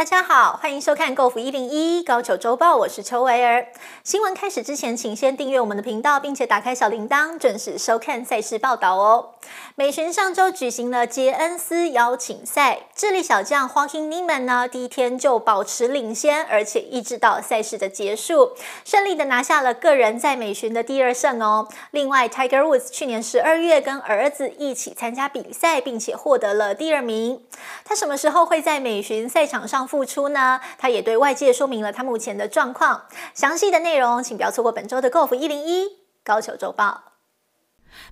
大家好，欢迎收看《Golf 一零一高球周报》，我是邱维儿。新闻开始之前，请先订阅我们的频道，并且打开小铃铛，准时收看赛事报道哦。美巡上周举行了杰恩斯邀请赛，智利小将 Joaquin Niemann 呢，第一天就保持领先，而且一直到赛事的结束，顺利的拿下了个人在美巡的第二胜哦。另外，Tiger Woods 去年十二月跟儿子一起参加比赛，并且获得了第二名。他什么时候会在美巡赛场上复出呢？他也对外界说明了他目前的状况。详细的内容，请不要错过本周的 Golf 一零一高球周报。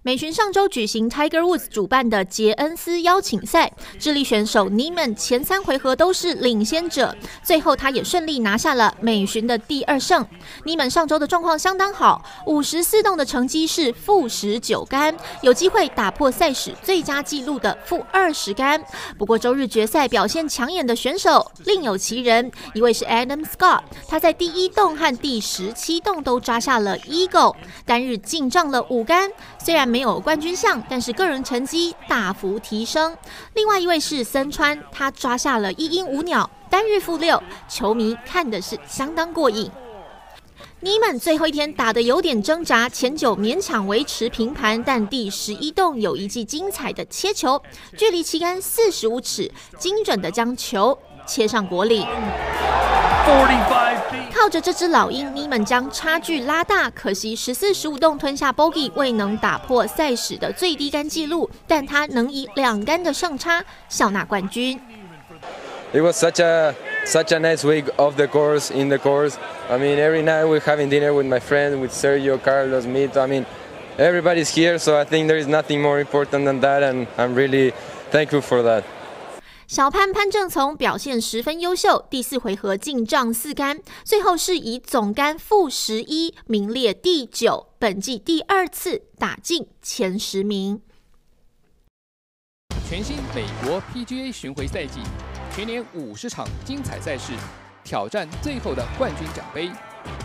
美巡上周举行，Tiger Woods 主办的杰恩斯邀请赛，智利选手 Niemann 前三回合都是领先者，最后他也顺利拿下了美巡的第二胜。Niemann 上周的状况相当好，五十四洞的成绩是负十九杆，有机会打破赛史最佳纪录的负二十杆。不过周日决赛表现抢眼的选手另有其人，一位是 Adam Scott，他在第一洞和第十七洞都抓下了 Eagle，单日进账了五杆。虽然没有冠军相，但是个人成绩大幅提升。另外一位是森川，他抓下了一鹰五鸟，单日负六，球迷看的是相当过瘾。尼曼最后一天打得有点挣扎，前九勉强维持平盘，但第十一洞有一记精彩的切球，距离旗杆四十五尺，精准的将球切上果岭。靠着这只老鹰，尼们将差距拉大。可惜十四、十五洞吞下 bogey，未能打破赛史的最低杆纪录，但他能以两杆的胜差笑纳冠军。It was such a such a nice week of the course in the course. I mean, every night we're having dinner with my friends, with Sergio, Carlos, Mit. I mean, everybody's here, so I think there is nothing more important than that, and I'm really thankful for that. 小潘潘正从表现十分优秀，第四回合进账四杆，最后是以总杆负十一名列第九，本季第二次打进前十名。全新美国 PGA 巡回赛季，全年五十场精彩赛事，挑战最后的冠军奖杯。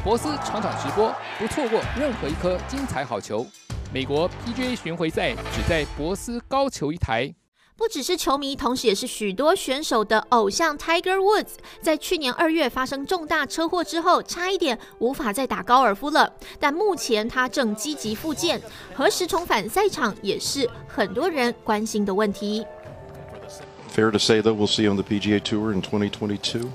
博斯场场直播，不错过任何一颗精彩好球。美国 PGA 巡回赛只在博斯高球一台。不只是球迷，同时也是许多选手的偶像 Tiger Woods，在去年二月发生重大车祸之后，差一点无法再打高尔夫了。但目前他正积极复健，何时重返赛场也是很多人关心的问题。Fair to say that we'll see on the PGA Tour in 2022.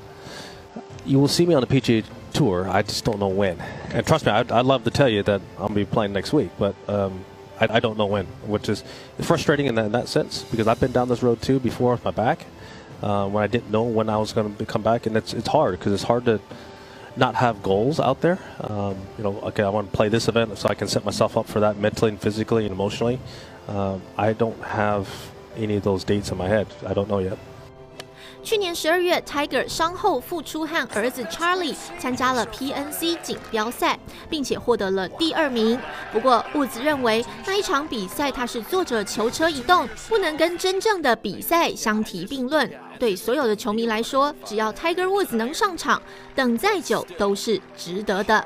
You will see me on the PGA Tour. I just don't know when. And trust me, I'd, I'd love to tell you that I'll be playing next week, but um. I, I don't know when, which is frustrating in that, in that sense because I've been down this road too before with my back uh, when I didn't know when I was going to come back, and it's it's hard because it's hard to not have goals out there. Um, you know, okay, I want to play this event so I can set myself up for that mentally and physically and emotionally. Um, I don't have any of those dates in my head. I don't know yet. 去年十二月，Tiger 伤后复出，和儿子 Charlie 参加了 PNC 锦标赛，并且获得了第二名。不过，伍兹认为那一场比赛他是坐着球车移动，不能跟真正的比赛相提并论。对所有的球迷来说，只要 Tiger Woods 能上场，等再久都是值得的。